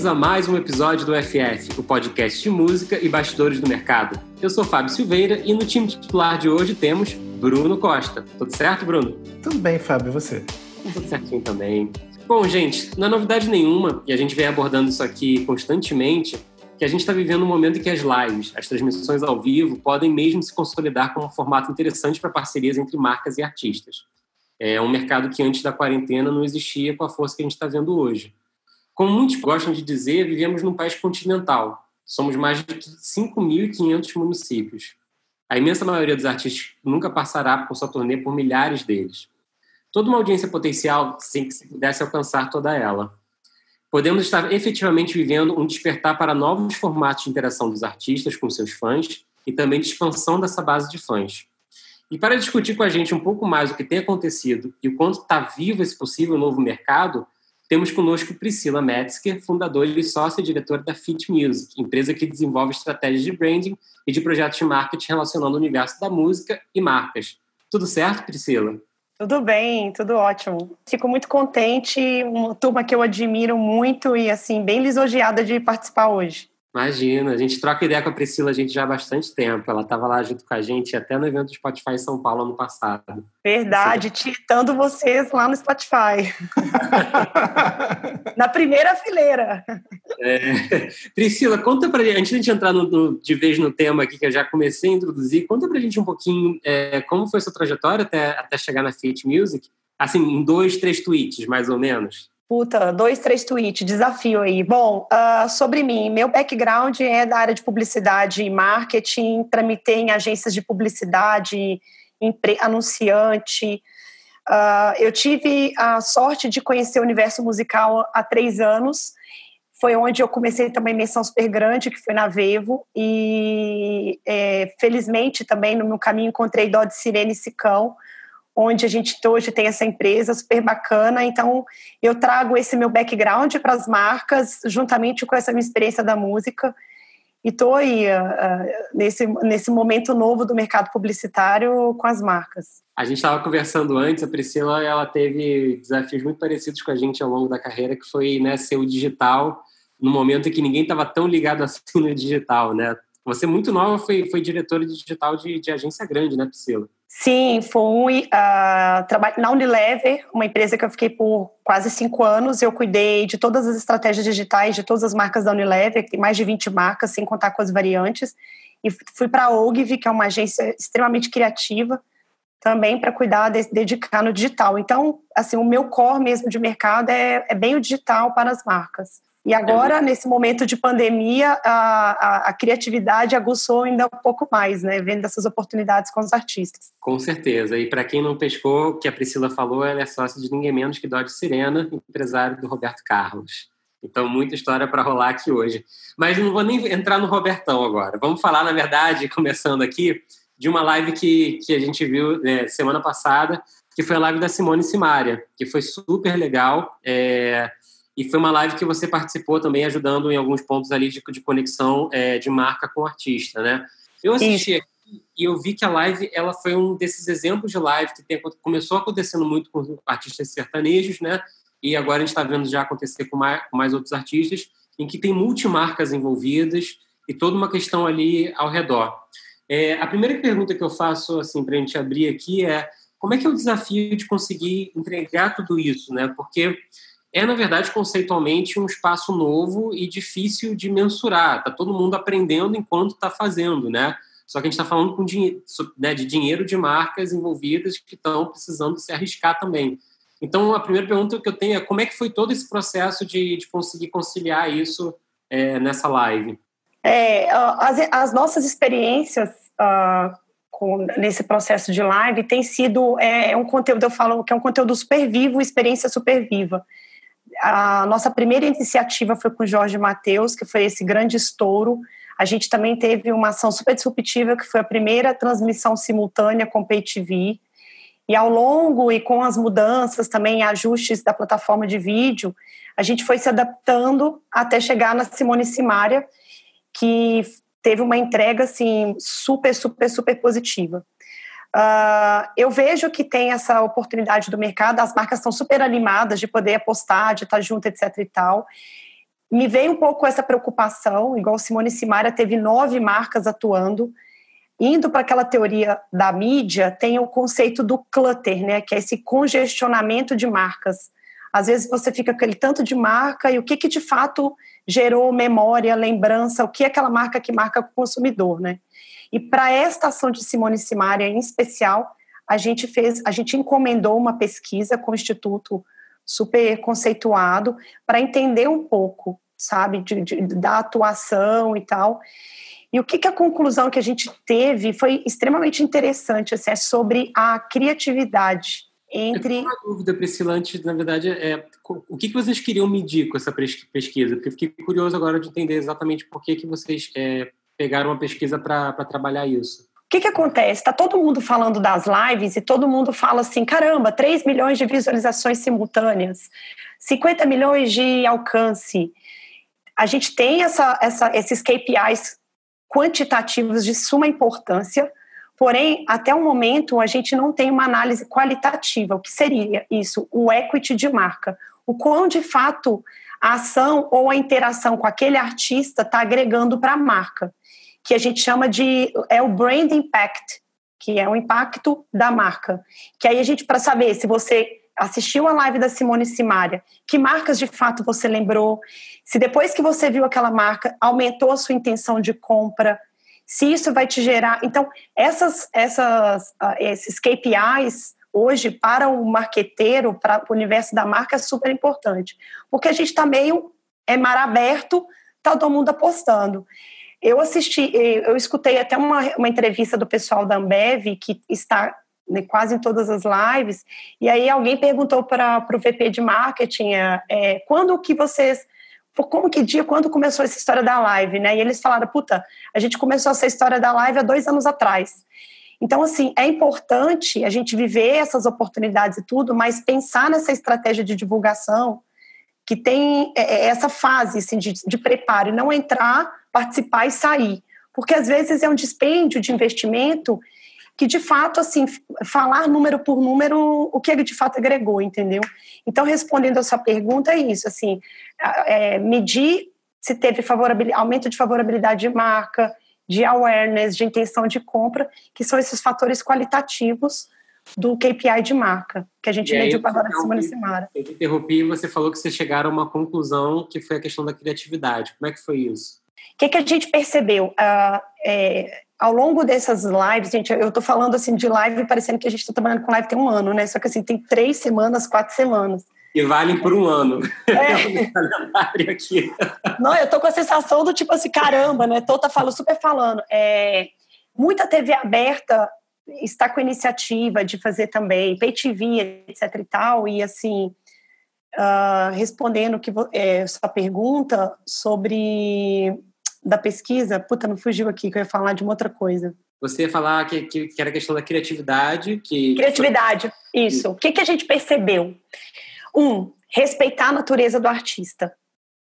Bem-vindos a mais um episódio do FF, o podcast de música e bastidores do mercado. Eu sou Fábio Silveira e no time titular de hoje temos Bruno Costa. Tudo certo, Bruno? Tudo bem, Fábio, e você? Tudo certinho também. Bom, gente, não é novidade nenhuma, e a gente vem abordando isso aqui constantemente, que a gente está vivendo um momento em que as lives, as transmissões ao vivo, podem mesmo se consolidar como um formato interessante para parcerias entre marcas e artistas. É um mercado que antes da quarentena não existia com a força que a gente está vendo hoje. Como muitos gostam de dizer, vivemos num país continental. Somos mais de 5.500 municípios. A imensa maioria dos artistas nunca passará por sua turnê por milhares deles. Toda uma audiência potencial sem que se pudesse alcançar toda ela. Podemos estar efetivamente vivendo um despertar para novos formatos de interação dos artistas com seus fãs e também de expansão dessa base de fãs. E para discutir com a gente um pouco mais o que tem acontecido e o quanto está vivo esse possível novo mercado, temos conosco Priscila Metzger, fundadora e sócia diretora da Fit Music, empresa que desenvolve estratégias de branding e de projetos de marketing relacionando o universo da música e marcas. Tudo certo, Priscila? Tudo bem, tudo ótimo. Fico muito contente, uma turma que eu admiro muito e assim bem lisonjeada de participar hoje. Imagina, a gente troca ideia com a Priscila a gente já há bastante tempo. Ela estava lá junto com a gente até no evento do Spotify São Paulo ano passado. Verdade, titando vocês lá no Spotify. Na primeira fileira. É. Priscila, conta pra gente, antes de a gente entrar no, no, de vez no tema aqui, que eu já comecei a introduzir, conta pra gente um pouquinho é, como foi sua trajetória até, até chegar na Fit Music, assim, em dois, três tweets, mais ou menos. Puta, dois, três tweets, desafio aí. Bom, uh, sobre mim, meu background é da área de publicidade e marketing, tramitei em agências de publicidade, anunciante. Uh, eu tive a sorte de conhecer o universo musical há três anos. Foi onde eu comecei também menção super grande, que foi na Vevo. E é, felizmente também no meu caminho encontrei Dó de Sirene e Sicão, onde a gente hoje tem essa empresa super bacana. Então, eu trago esse meu background para as marcas, juntamente com essa minha experiência da música. E estou aí uh, nesse, nesse momento novo do mercado publicitário com as marcas. A gente estava conversando antes, a Priscila ela teve desafios muito parecidos com a gente ao longo da carreira, que foi né, ser o digital no momento em que ninguém estava tão ligado assim no digital, né? Você, muito nova, foi, foi diretora de digital de, de agência grande, né, Priscila? Sim, fui uh, trabalho na Unilever, uma empresa que eu fiquei por quase cinco anos. Eu cuidei de todas as estratégias digitais de todas as marcas da Unilever, que tem mais de 20 marcas, sem contar com as variantes. E fui para a Ogilvy, que é uma agência extremamente criativa, também para cuidar, de, dedicar no digital. Então, assim, o meu core mesmo de mercado é, é bem o digital para as marcas. E agora, nesse momento de pandemia, a, a, a, criatividade aguçou ainda um pouco mais, né? Vendo essas oportunidades com os artistas. Com certeza. E para quem não pescou, o que a Priscila falou, ela é sócia de ninguém menos que Dodge Sirena, empresário do Roberto Carlos. Então, muita história para rolar aqui hoje. Mas não vou nem entrar no Robertão agora. Vamos falar, na verdade, começando aqui, de uma live que, que a gente viu né, semana passada, que foi a live da Simone Simaria, que foi super legal. É e foi uma live que você participou também, ajudando em alguns pontos ali de, de conexão é, de marca com o artista, né? Eu assisti aqui e eu vi que a live ela foi um desses exemplos de live que tem, começou acontecendo muito com artistas sertanejos, né? E agora a gente está vendo já acontecer com mais, com mais outros artistas, em que tem multimarcas envolvidas e toda uma questão ali ao redor. É, a primeira pergunta que eu faço, assim, para a gente abrir aqui é como é que é o desafio de conseguir entregar tudo isso, né? Porque é, na verdade, conceitualmente um espaço novo e difícil de mensurar. Está todo mundo aprendendo enquanto está fazendo, né? Só que a gente está falando com dinheiro, né, de dinheiro de marcas envolvidas que estão precisando se arriscar também. Então, a primeira pergunta que eu tenho é como é que foi todo esse processo de, de conseguir conciliar isso é, nessa live? É, as, as, nossas experiências uh, com, nesse processo de live tem sido é, um conteúdo, eu falo que é um conteúdo super vivo, experiência super viva. A nossa primeira iniciativa foi com o Jorge Matheus, que foi esse grande estouro. A gente também teve uma ação super disruptiva, que foi a primeira transmissão simultânea com Pay TV. E ao longo e com as mudanças também, ajustes da plataforma de vídeo, a gente foi se adaptando até chegar na Simone Simaria, que teve uma entrega assim super, super, super positiva. Uh, eu vejo que tem essa oportunidade do mercado, as marcas estão super animadas de poder apostar, de estar junto, etc e tal. Me veio um pouco essa preocupação, igual Simone Simaria teve nove marcas atuando, indo para aquela teoria da mídia, tem o conceito do clutter, né, que é esse congestionamento de marcas. Às vezes você fica com aquele tanto de marca e o que, que de fato gerou memória, lembrança, o que é aquela marca que marca o consumidor, né? E para esta ação de Simone Simaria em especial, a gente fez, a gente encomendou uma pesquisa com o Instituto super conceituado para entender um pouco, sabe, de, de, da atuação e tal. E o que, que a conclusão que a gente teve foi extremamente interessante, assim, é sobre a criatividade entre. Uma dúvida, Priscila, antes, na verdade, é o que, que vocês queriam medir com essa pesquisa? Porque eu fiquei curioso agora de entender exatamente por que, que vocês é, pegaram uma pesquisa para trabalhar isso. O que, que acontece? Está todo mundo falando das lives e todo mundo fala assim: caramba, 3 milhões de visualizações simultâneas, 50 milhões de alcance. A gente tem essa, essa, esses KPIs quantitativos de suma importância, porém, até o momento, a gente não tem uma análise qualitativa. O que seria isso? O equity de marca. O quão, de fato, a ação ou a interação com aquele artista está agregando para a marca que a gente chama de é o brand impact, que é o impacto da marca. Que aí a gente para saber se você assistiu a live da Simone Simaria, que marcas de fato você lembrou, se depois que você viu aquela marca aumentou a sua intenção de compra, se isso vai te gerar. Então, essas, essas, uh, esses KPIs hoje para o marqueteiro, para o universo da marca é super importante, porque a gente está meio é mar aberto, tá todo mundo apostando. Eu assisti, eu escutei até uma, uma entrevista do pessoal da Ambev, que está né, quase em todas as lives, e aí alguém perguntou para o VP de marketing é, é, quando que vocês como que dia, quando começou essa história da live, né? E eles falaram, puta, a gente começou essa história da live há dois anos atrás. Então, assim, é importante a gente viver essas oportunidades e tudo, mas pensar nessa estratégia de divulgação que tem é, é, essa fase assim, de, de preparo e não entrar, participar e sair. Porque às vezes é um dispêndio de investimento que de fato, assim, falar número por número, o que ele de fato agregou, entendeu? Então, respondendo a sua pergunta, é isso, assim, é, medir se teve aumento de favorabilidade de marca, de awareness, de intenção de compra, que são esses fatores qualitativos do KPI de marca, que a gente mediu agora na semana semana. Eu te interrompi e você falou que vocês chegaram a uma conclusão que foi a questão da criatividade. Como é que foi isso? O que, que a gente percebeu? Uh, é, ao longo dessas lives, gente, eu estou falando assim de live parecendo que a gente está trabalhando com live tem um ano, né? Só que assim, tem três semanas, quatro semanas. E valem por um ano. É. Não, eu tô com a sensação do tipo assim, caramba, né? Tô tá falando, super falando. É, muita TV aberta está com a iniciativa de fazer também pay TV, etc e tal, e assim, uh, respondendo que é, sua pergunta sobre da pesquisa, puta, não fugiu aqui, que eu ia falar de uma outra coisa. Você ia falar que, que, que era a questão da criatividade. Que... Criatividade, isso. O que, que a gente percebeu? Um, respeitar a natureza do artista.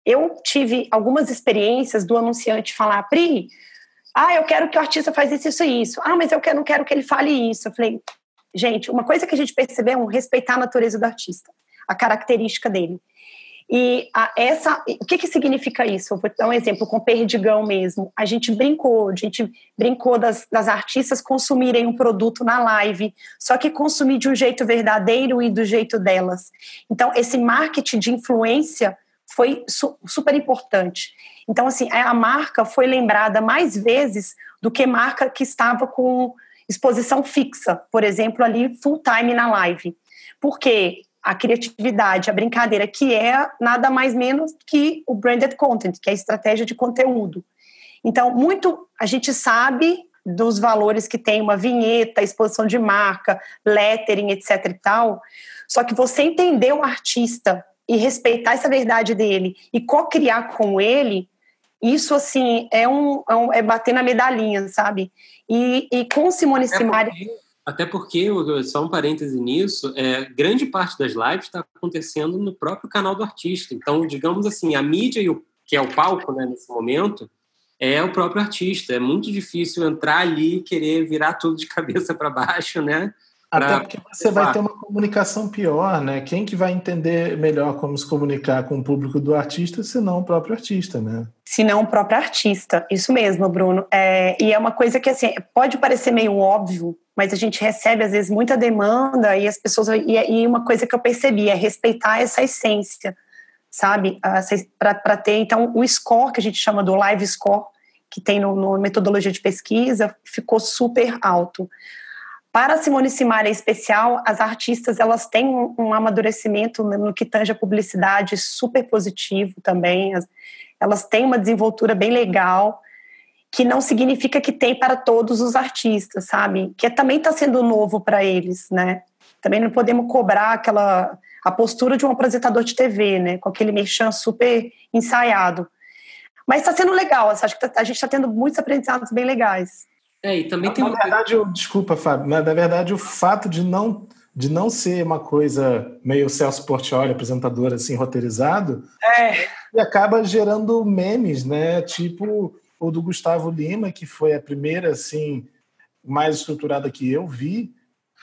Eu tive algumas experiências do anunciante falar, Pri, ah, eu quero que o artista faz isso, isso e isso. Ah, mas eu não quero que ele fale isso. Eu falei, gente, uma coisa que a gente percebeu é um respeitar a natureza do artista, a característica dele. E a, essa, o que, que significa isso? Eu vou dar um exemplo com Perdigão mesmo. A gente brincou, a gente brincou das, das artistas consumirem um produto na live, só que consumir de um jeito verdadeiro e do jeito delas. Então, esse marketing de influência foi su, super importante. Então, assim, a marca foi lembrada mais vezes do que marca que estava com exposição fixa, por exemplo, ali full time na live. Porque a criatividade, a brincadeira, que é nada mais menos que o branded content, que é a estratégia de conteúdo. Então, muito a gente sabe dos valores que tem uma vinheta, exposição de marca, lettering, etc e tal. Só que você entender o artista e respeitar essa verdade dele e co-criar com ele, isso assim é um, é, um, é bater na medalhinha, sabe? E, e com Simone Simari até porque, só um parêntese nisso, é, grande parte das lives está acontecendo no próprio canal do artista. Então, digamos assim, a mídia, e o, que é o palco né, nesse momento, é o próprio artista. É muito difícil entrar ali e querer virar tudo de cabeça para baixo, né? Até porque você vai ter uma comunicação pior, né? Quem que vai entender melhor como se comunicar com o público do artista, se não o próprio artista, né? Se não o próprio artista, isso mesmo, Bruno. É, e é uma coisa que, assim, pode parecer meio óbvio, mas a gente recebe, às vezes, muita demanda e as pessoas... E, e uma coisa que eu percebi é respeitar essa essência, sabe? Para ter, então, o score, que a gente chama do live score, que tem no, no metodologia de pesquisa, ficou super alto. Para a Simone Simaria em especial, as artistas elas têm um, um amadurecimento no que tange a publicidade super positivo também. Elas têm uma desenvoltura bem legal, que não significa que tem para todos os artistas, sabe? Que também está sendo novo para eles, né? Também não podemos cobrar aquela a postura de um apresentador de TV, né? Com aquele merchan super ensaiado. Mas está sendo legal, acho que tá, a gente está tendo muitos aprendizados bem legais. É, e também tem na uma... verdade, eu, desculpa, Fábio, na, na verdade, o fato de não de não ser uma coisa meio Celso Portioli, apresentador assim, roteirizado, é. e acaba gerando memes, né? Tipo o do Gustavo Lima, que foi a primeira, assim, mais estruturada que eu vi.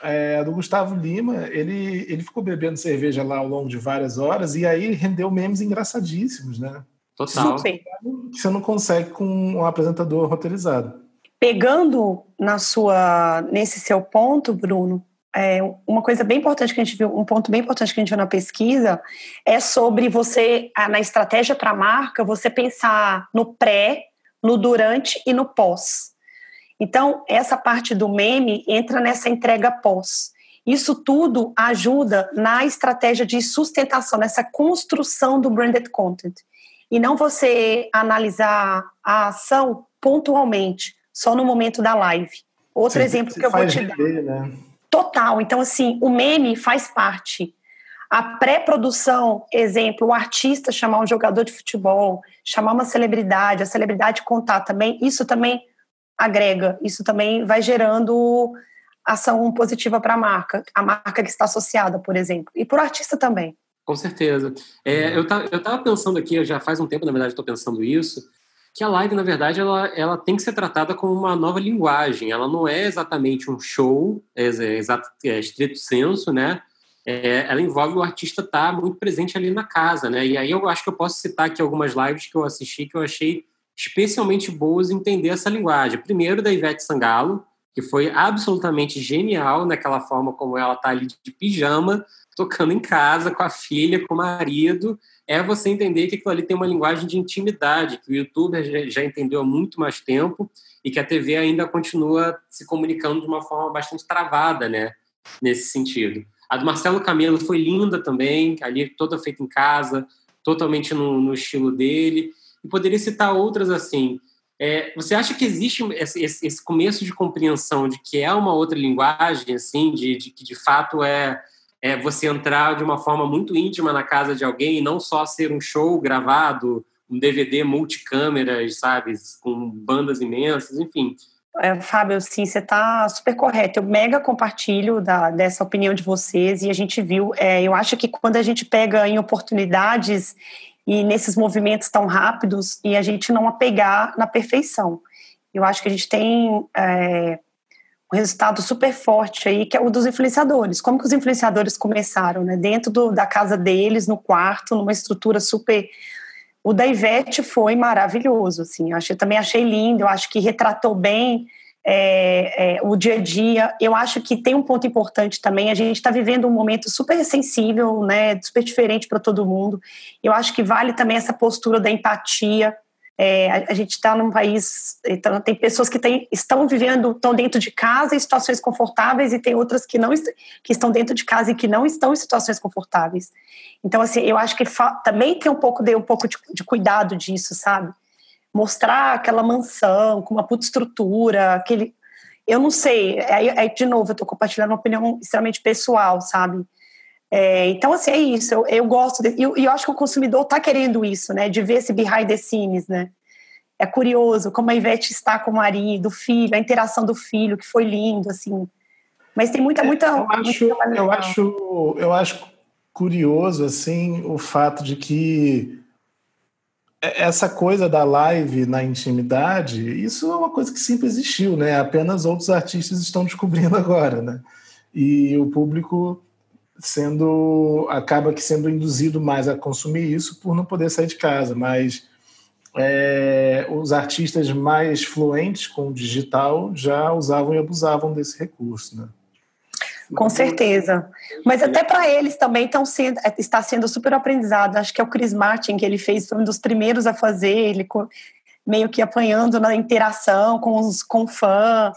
É, a do Gustavo Lima, ele, ele ficou bebendo cerveja lá ao longo de várias horas, e aí rendeu memes engraçadíssimos, né? Total. Super. Que você não consegue com um apresentador roteirizado. Pegando na sua, nesse seu ponto, Bruno, é, uma coisa bem importante que a gente viu, um ponto bem importante que a gente viu na pesquisa é sobre você, na estratégia para a marca, você pensar no pré, no durante e no pós. Então, essa parte do meme entra nessa entrega pós. Isso tudo ajuda na estratégia de sustentação, nessa construção do branded content. E não você analisar a ação pontualmente, só no momento da live. Outro Sim, exemplo que eu vou te dar. né? Total. Então, assim, o meme faz parte. A pré-produção, exemplo, o artista chamar um jogador de futebol, chamar uma celebridade, a celebridade contar também, isso também agrega, isso também vai gerando ação positiva para a marca, a marca que está associada, por exemplo, e para o artista também. Com certeza. É, eu estava pensando aqui, já faz um tempo, na verdade, estou pensando isso, que a live, na verdade, ela, ela tem que ser tratada como uma nova linguagem. Ela não é exatamente um show, é, é, é estrito senso, né? É, ela envolve o artista estar muito presente ali na casa, né? E aí eu acho que eu posso citar aqui algumas lives que eu assisti que eu achei especialmente boas em entender essa linguagem. Primeiro, da Ivete Sangalo, que foi absolutamente genial naquela forma como ela está ali de pijama, tocando em casa com a filha, com o marido, é você entender que aquilo ali tem uma linguagem de intimidade, que o YouTube já entendeu há muito mais tempo e que a TV ainda continua se comunicando de uma forma bastante travada, né? Nesse sentido. A do Marcelo Camelo foi linda também, ali toda feita em casa, totalmente no, no estilo dele. E poderia citar outras assim. É, você acha que existe esse, esse, começo de compreensão de que é uma outra linguagem, assim, de, de que de fato é é você entrar de uma forma muito íntima na casa de alguém e não só ser um show gravado, um DVD multicâmeras, sabe, com bandas imensas, enfim. É, Fábio, sim, você está super correto. Eu mega compartilho da, dessa opinião de vocês e a gente viu. É, eu acho que quando a gente pega em oportunidades e nesses movimentos tão rápidos e a gente não apegar na perfeição. Eu acho que a gente tem é, um resultado super forte aí, que é o dos influenciadores. Como que os influenciadores começaram, né? Dentro do, da casa deles, no quarto, numa estrutura super... O da Ivete foi maravilhoso, assim, eu achei, também achei lindo, eu acho que retratou bem é, é, o dia a dia. Eu acho que tem um ponto importante também. A gente está vivendo um momento super sensível, né, super diferente para todo mundo. Eu acho que vale também essa postura da empatia. É, a, a, gente está num país, então, tem pessoas que tem, estão vivendo, estão dentro de casa em situações confortáveis e tem outras que não que estão dentro de casa e que não estão em situações confortáveis. Então, assim, eu acho que também tem um pouco de um pouco de, de cuidado disso, sabe? mostrar aquela mansão com uma puta estrutura, aquele. Eu não sei, aí, aí de novo, eu estou compartilhando uma opinião extremamente pessoal, sabe? É, então, assim, é isso. Eu, eu gosto, e eu, eu, acho que o consumidor está querendo isso, né? De ver esse behind the scenes, né? É curioso como a Ivete está com o marido, o filho, a interação do filho, que foi lindo, assim. Mas tem muita, muita. eu, acho, muita eu, acho, eu acho curioso, assim, o fato de que é, essa coisa da live na intimidade, isso é uma coisa que sempre existiu, né? Apenas outros artistas estão descobrindo agora, né? E o público sendo acaba que sendo induzido mais a consumir isso por não poder sair de casa, mas é, os artistas mais fluentes com o digital já usavam e abusavam desse recurso, né? Com certeza. Mas até para eles também sendo, está sendo super aprendizado. Acho que é o Chris Martin que ele fez, foi um dos primeiros a fazer, ele meio que apanhando na interação com os com fã.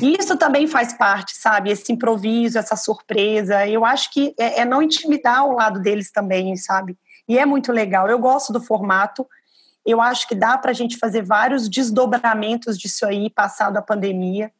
E isso também faz parte, sabe? Esse improviso, essa surpresa. Eu acho que é, é não intimidar o lado deles também, sabe? E é muito legal. Eu gosto do formato. Eu acho que dá para a gente fazer vários desdobramentos disso aí, passado a pandemia.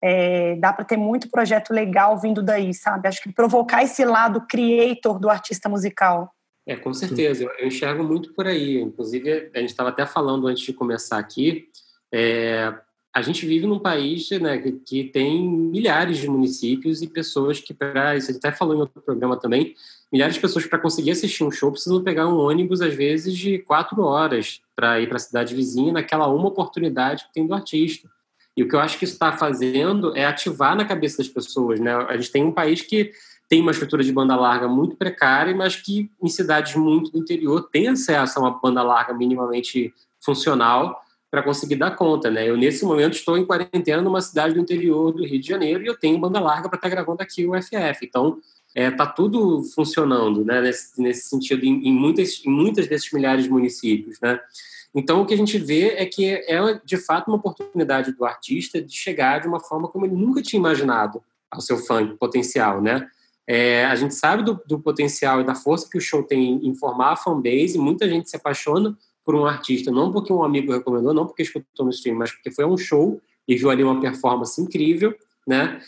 É, dá para ter muito projeto legal vindo daí, sabe? Acho que provocar esse lado creator do artista musical. É, com certeza. Eu, eu enxergo muito por aí. Inclusive, a gente estava até falando antes de começar aqui. É, a gente vive num país né, que, que, tem milhares de municípios e pessoas que, para isso, a gente até falou em outro programa também, milhares de pessoas para conseguir assistir um show precisam pegar um ônibus, às vezes, de quatro horas para ir para a cidade vizinha, naquela uma oportunidade que tem do artista. E o que eu acho que isso está fazendo é ativar na cabeça das pessoas. Né? A gente tem um país que tem uma estrutura de banda larga muito precária, mas que em cidades muito do interior tem acesso a uma banda larga minimamente funcional para conseguir dar conta, né? Eu nesse momento estou em quarentena numa cidade do interior do Rio de Janeiro e eu tenho banda larga para estar tá gravando aqui o FF. Então, é, tá tudo funcionando, né? Nesse, nesse sentido, em, em, muitas, em muitas desses milhares de municípios, né? Então, o que a gente vê é que é, de fato, uma oportunidade do artista de chegar de uma forma como ele nunca tinha imaginado ao seu fã potencial, né? É, a gente sabe do, do, potencial e da força que o show tem em formar a fanbase, muita gente se apaixona por um artista, não porque um amigo recomendou, não porque escutou no stream, mas porque foi um show e viu ali uma performance incrível, né?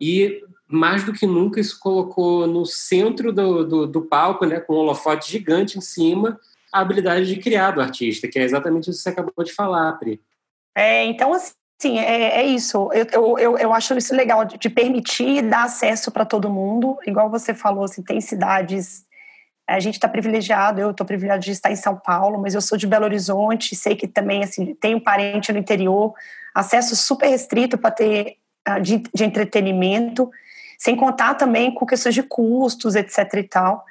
E mais do que nunca isso colocou no centro do, do, do palco, né, com um holofote gigante em cima, a habilidade de criar do artista, que é exatamente isso que você acabou de falar, Pri. É, então, assim, é, é isso. Eu, eu, eu acho isso legal, de, permitir dar acesso para todo mundo. Igual você falou, assim, tem cidades. A gente está privilegiado, eu estou privilegiado de estar em São Paulo, mas eu sou de Belo Horizonte, sei que também assim, tenho parente no interior, acesso super restrito para ter uh, de, de entretenimento, sem contar também com questões de custos, etc. e tal.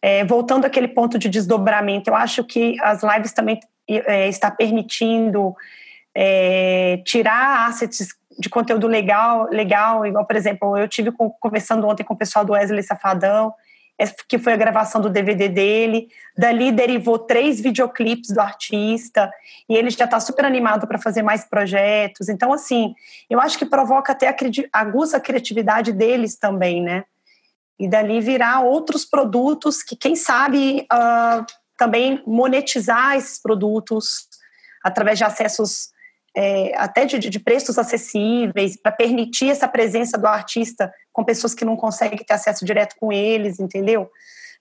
É, voltando àquele ponto de desdobramento, eu acho que as lives também é, está permitindo é, tirar assets de conteúdo legal, legal, igual, por exemplo, eu tive conversando ontem com o pessoal do Wesley Safadão, é, que foi a gravação do DVD dele. Dali derivou três videoclipes do artista e ele já está super animado para fazer mais projetos. Então, assim, eu acho que provoca até a, aguça a criatividade deles também, né? e dali virar outros produtos que, quem sabe, uh, também monetizar esses produtos através de acessos é, até de, de, preços acessíveis, para permitir essa presença do artista com pessoas que não conseguem ter acesso direto com eles, entendeu?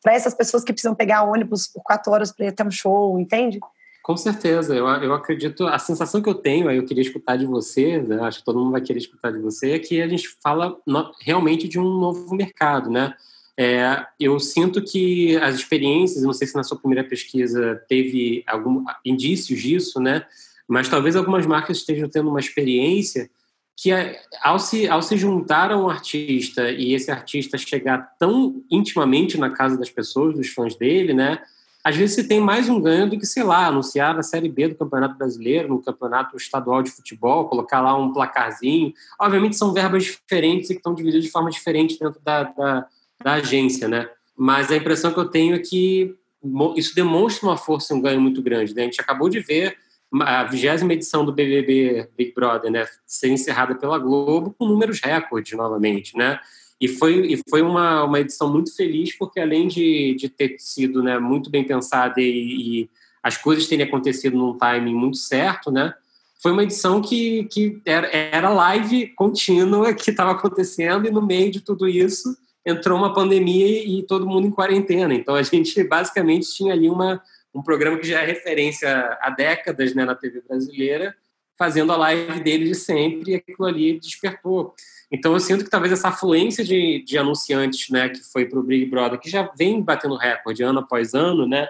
Para essas pessoas que precisam pegar ônibus por quatro horas para ir até um show, entende? Com certeza, eu, eu acredito. A sensação que eu tenho, aí eu queria escutar de você, né, acho que todo mundo vai querer escutar de você, é que a gente fala realmente de um novo mercado, né? É, eu sinto que as experiências, não sei se na sua primeira pesquisa teve algum indícios disso, né? Mas talvez algumas marcas estejam tendo uma experiência que ao se, ao se juntar a um artista e esse artista chegar tão intimamente na casa das pessoas, dos fãs dele, né? Às vezes se tem mais um ganho do que, sei lá, anunciar na Série B do Campeonato Brasileiro, no Campeonato Estadual de Futebol, colocar lá um placarzinho. Obviamente são verbas diferentes e que estão divididas de forma diferente dentro da, da, da agência, né? Mas a impressão que eu tenho é que isso demonstra uma força e um ganho muito grande. Né? A gente acabou de ver a vigésima edição do BBB Big Brother, né, ser encerrada pela Globo com números recordes novamente, né? E foi, e foi uma, uma edição muito feliz, porque além de, de ter sido né, muito bem pensada e, e as coisas terem acontecido num timing muito certo, né? Foi uma edição que, que era, era live contínua que estava acontecendo e no meio de tudo isso entrou uma pandemia e todo mundo em quarentena. Então a gente basicamente tinha ali uma, um programa que já é referência há décadas né, na TV brasileira, fazendo a live dele de sempre, e aquilo ali despertou. Então eu sinto que talvez essa afluência de, de anunciantes né, que foi para o Big Brother, que já vem batendo recorde ano após ano, né,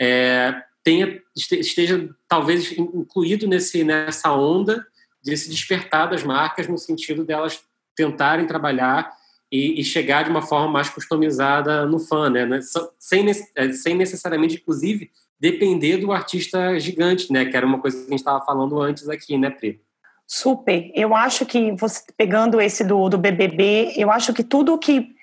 é, tenha, esteja talvez incluído nesse, nessa onda de se despertar das marcas no sentido delas tentarem trabalhar e, e, chegar de uma forma mais customizada no fã, né? né sem, é, sem necessariamente, inclusive, depender do artista gigante, né? Que era uma coisa que a gente estava falando antes aqui, né, Pri? Super. Eu acho que você pegando esse do, do BBB, eu acho que tudo que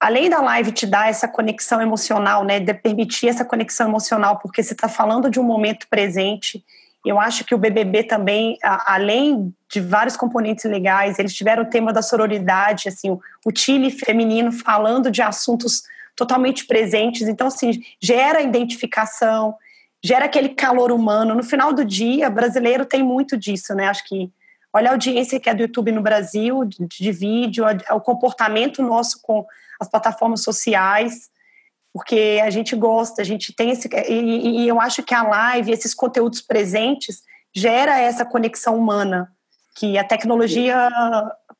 além da live te dar essa conexão emocional, né, de permitir essa conexão emocional, porque você está falando de um momento presente eu acho que o BBB também, além de vários componentes legais, eles tiveram o tema da sororidade, assim, o time feminino falando de assuntos totalmente presentes. Então, assim, gera identificação, gera aquele calor humano. No final do dia, brasileiro tem muito disso, né? Acho que olha a audiência que é do YouTube no Brasil, de, de vídeo, o comportamento nosso com as plataformas sociais porque a gente gosta, a gente tem esse. E, e, eu acho que a live, esses conteúdos presentes, gera essa conexão humana que a tecnologia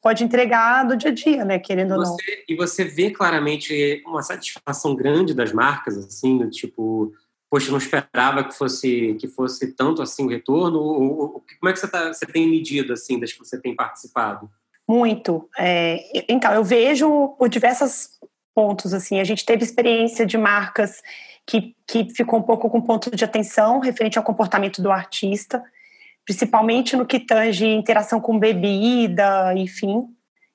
pode entregar do dia a dia, né? Querendo ou não. E você vê claramente uma satisfação grande das marcas, assim, tipo, poxa, não esperava que fosse que fosse tanto assim o retorno. Ou, como é que você, tá, você tem medido assim das que você tem participado? Muito. É, então, eu vejo por diversas pontos. Assim, a gente teve experiência de marcas que, que ficou um pouco com ponto de atenção referente ao comportamento do artista, principalmente no que tange interação com bebida, enfim,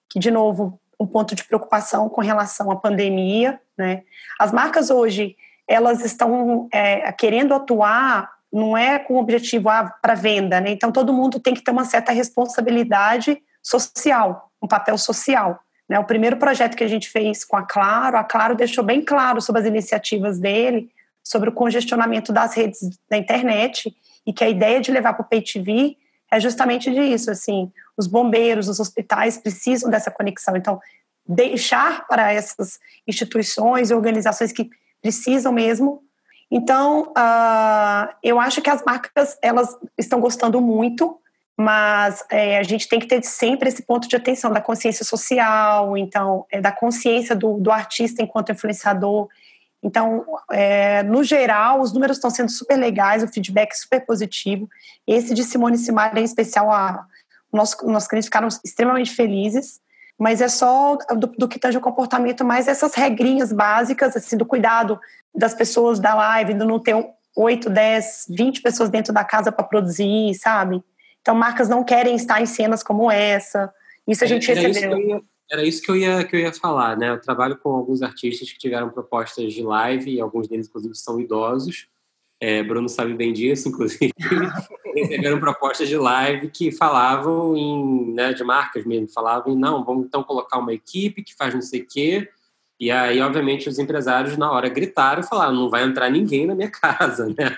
que de novo um ponto de preocupação com relação à pandemia, né? As marcas hoje elas estão é, querendo atuar não é com o objetivo ah, para venda, né? Então todo mundo tem que ter uma certa responsabilidade social, um papel social. Né, o primeiro projeto que a gente fez com a Claro, a Claro deixou bem claro sobre as iniciativas dele, sobre o congestionamento das redes da internet e que a ideia de levar para o Pay TV é justamente disso, assim, os bombeiros, os hospitais precisam dessa conexão. Então, deixar para essas instituições e organizações que precisam mesmo. Então, uh, eu acho que as marcas elas estão gostando muito mas é, a gente tem que ter sempre esse ponto de atenção da consciência social, então, é, da consciência do, do, artista enquanto influenciador. Então, é, no geral, os números estão sendo super legais, o feedback é super positivo. Esse de Simone Simar, em especial, a, nossos, nossos clientes ficaram extremamente felizes, mas é só do, do que tange o comportamento, mais essas regrinhas básicas, assim, do cuidado das pessoas da live, do não ter 8, 10, 20 pessoas dentro da casa para produzir, sabe? Então, marcas não querem estar em cenas como essa. Isso a gente era recebeu. Era isso que eu, ia, que eu ia falar, né? Eu trabalho com alguns artistas que tiveram propostas de live, e alguns deles, inclusive, são idosos. É, Bruno sabe bem disso, inclusive. receberam propostas de live que falavam em, né, de marcas mesmo, falavam em, não, vamos então colocar uma equipe que faz não sei o quê, e aí, obviamente, os empresários na hora gritaram e falaram: não vai entrar ninguém na minha casa, né?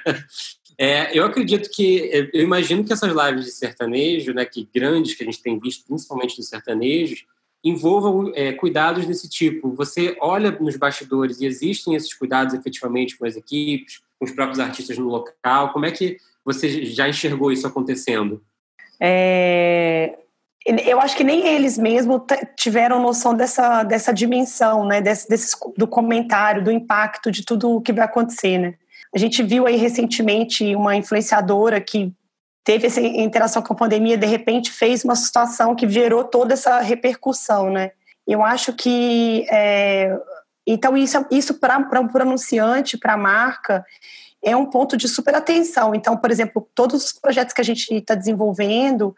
É, eu acredito que, eu imagino que essas lives de sertanejo, né, que grandes que a gente tem visto, principalmente dos sertanejos, envolvam é, cuidados desse tipo. Você olha nos bastidores e existem esses cuidados efetivamente com as equipes, com os próprios artistas no local. Como é que você já enxergou isso acontecendo? É, eu acho que nem eles mesmos tiveram noção dessa, dessa dimensão, né, desse, do comentário, do impacto de tudo o que vai acontecer, né? A gente viu aí recentemente uma influenciadora que teve essa interação com a pandemia, de repente fez uma situação que gerou toda essa repercussão, né? Eu acho que é, então isso, isso para o anunciante, para a marca, é um ponto de super atenção. Então, por exemplo, todos os projetos que a gente está desenvolvendo,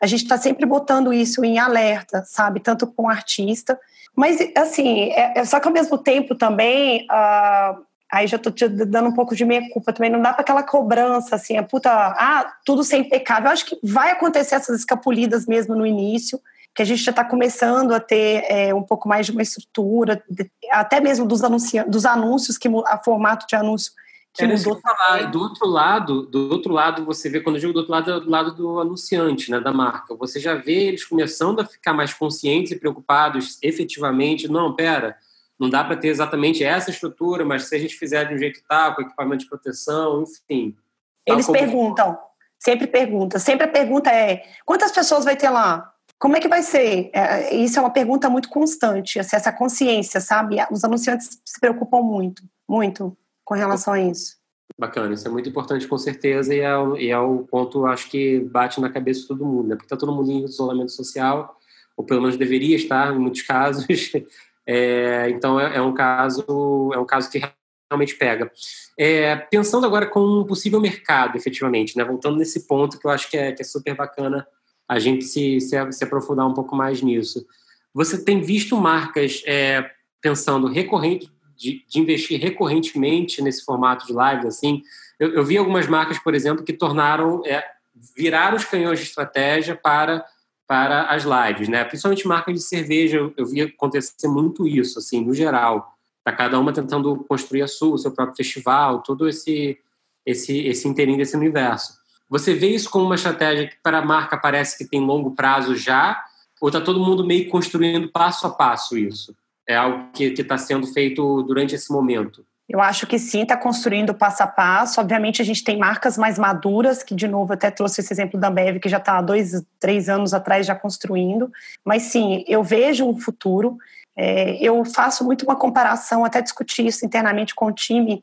a gente está sempre botando isso em alerta, sabe? Tanto com o artista. Mas, assim, é, é só que ao mesmo tempo também, uh, aí já estou te dando um pouco de meia culpa também, não dá para aquela cobrança, assim, a puta, ah, tudo ser impecável. Eu acho que vai acontecer essas escapulidas mesmo no início, que a gente já está começando a ter é, um pouco mais de uma estrutura, até mesmo dos, dos anúncios, que a formato de anúncio que Era mudou. Falar. Do outro lado, do outro lado, você vê, quando eu digo do outro lado, é do lado do anunciante, né, da marca. Você já vê eles começando a ficar mais conscientes e preocupados efetivamente. Não, pera, não dá para ter exatamente essa estrutura, mas se a gente fizer de um jeito tal, com equipamento de proteção, enfim. Eles como... perguntam, sempre perguntam. Sempre a pergunta é: quantas pessoas vai ter lá? Como é que vai ser? É, isso é uma pergunta muito constante, assim, essa consciência, sabe? Os anunciantes se preocupam muito, muito com relação a isso. Bacana, isso é muito importante com certeza e é, o, e é o ponto, acho que bate na cabeça de todo mundo, né? Porque está todo mundo em isolamento social, ou pelo menos deveria estar em muitos casos, é, então é, é, um caso é um caso que realmente pega. É, pensando agora com um possível mercado, efetivamente, né? Voltando nesse ponto que eu acho que é, que é super bacana a gente se, se, se, aprofundar um pouco mais nisso. Você tem visto marcas é, pensando recorrente, de, de, investir recorrentemente nesse formato de lives, assim, eu, eu vi algumas marcas, por exemplo, que tornaram, é, viraram os canhões de estratégia para para as lives, né? Principalmente marcas de cerveja, eu, vi acontecer muito isso, assim, no geral. Tá cada uma tentando construir a sua, o seu próprio festival, todo esse esse esse inteirinho desse universo. Você vê isso como uma estratégia que para a marca parece que tem longo prazo já, ou está todo mundo meio construindo passo a passo isso? É algo que está sendo feito durante esse momento? Eu acho que sim, está construindo passo a passo. Obviamente, a gente tem marcas mais maduras, que, de novo, até trouxe esse exemplo da Ambev, que já está há dois, três anos atrás já construindo. Mas sim, eu vejo um futuro. É, eu faço muito uma comparação, até discuti isso internamente com o time,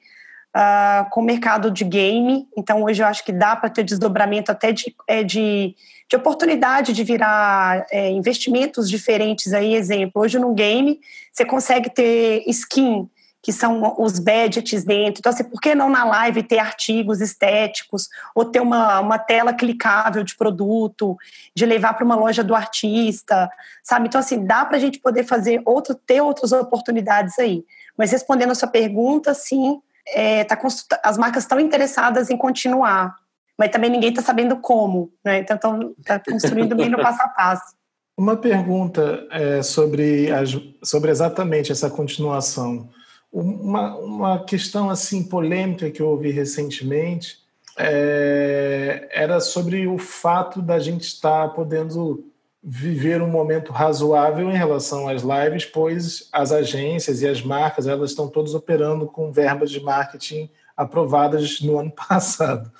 uh, com o mercado de game. Então, hoje eu acho que dá para ter desdobramento até de, é, de, de oportunidade de virar é, investimentos diferentes. Aí, exemplo, hoje no game você consegue ter skin, que são os badges dentro. Então, assim, por que não na live ter artigos estéticos ou ter uma, uma tela clicável de produto, de levar para uma loja do artista, sabe? Então, assim, dá para a gente poder fazer outro, ter outras oportunidades aí. Mas respondendo a sua pergunta, sim, é, tá, as marcas estão interessadas em continuar, mas também ninguém está sabendo como, né? Então está construindo bem no passo a passo. Uma pergunta é, sobre, as, sobre exatamente essa continuação. Uma, uma questão assim polêmica que eu ouvi recentemente é, era sobre o fato da gente estar podendo viver um momento razoável em relação às lives, pois as agências e as marcas elas estão todas operando com verbas de marketing aprovadas no ano passado.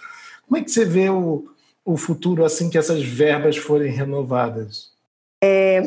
Como é que você vê o, o futuro assim que essas verbas forem renovadas? É,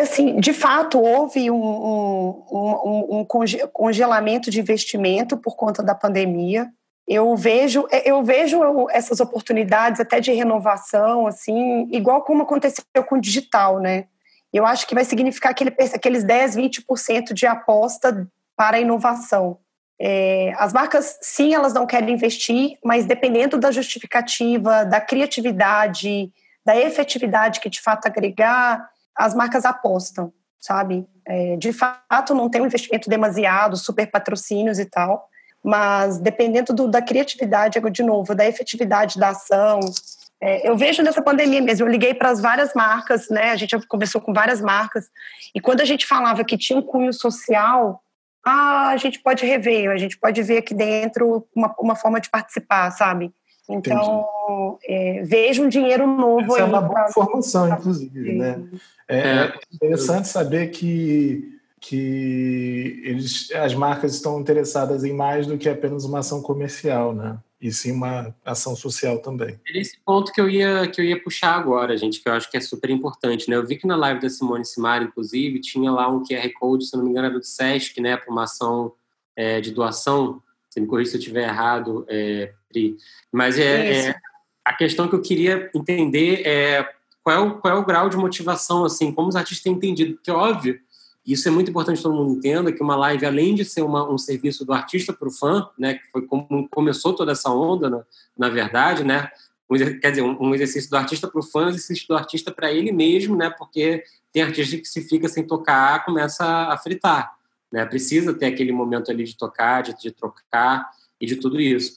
assim, de fato, houve um, um, um, um congelamento de investimento por conta da pandemia. Eu vejo é, eu vejo essas oportunidades até de renovação assim igual como aconteceu com o digital né? Eu acho que vai significar aquele, aqueles 10 20% de aposta para a inovação. É, as marcas sim elas não querem investir mas dependendo da justificativa da criatividade da efetividade que de fato agregar as marcas apostam sabe é, de fato não tem um investimento demasiado super patrocínios e tal mas dependendo do, da criatividade, de novo, da efetividade da ação, é, eu vejo nessa pandemia mesmo, eu liguei para as várias marcas, né? A gente conversou com várias marcas, e quando a gente falava que tinha um cunho social, ah, a gente pode rever, a gente pode ver aqui dentro uma, uma forma de participar, sabe? Então, é, vejo um dinheiro novo Essa é uma boa pra... informação, inclusive, né? É, é interessante saber que que eles, as marcas estão interessadas em mais do que apenas uma ação comercial, né? E sim uma ação social também. É esse ponto que eu ia que eu ia puxar agora, gente, que eu acho que é super importante, né? Eu vi que na live da Simone Simar, inclusive, tinha lá um QR Code, se não me engano, era do SESC, né, para uma ação é, de doação. Você me corrija se eu estiver errado, é, Pri. Mas é, é a questão que eu queria entender é qual é o, qual é o grau de motivação, assim, como os artistas têm entendido. Porque, óbvio, isso é muito importante que todo mundo entenda, que uma live, além de ser uma, um serviço do artista para o fã, né, que foi como começou toda essa onda, na, na verdade, né, um, quer dizer, um, um exercício do artista para o fã, um exercício do artista para ele mesmo, né, porque tem artista que se fica sem tocar, começa a fritar, né, precisa ter aquele momento ali de tocar, de, de trocar e de tudo isso.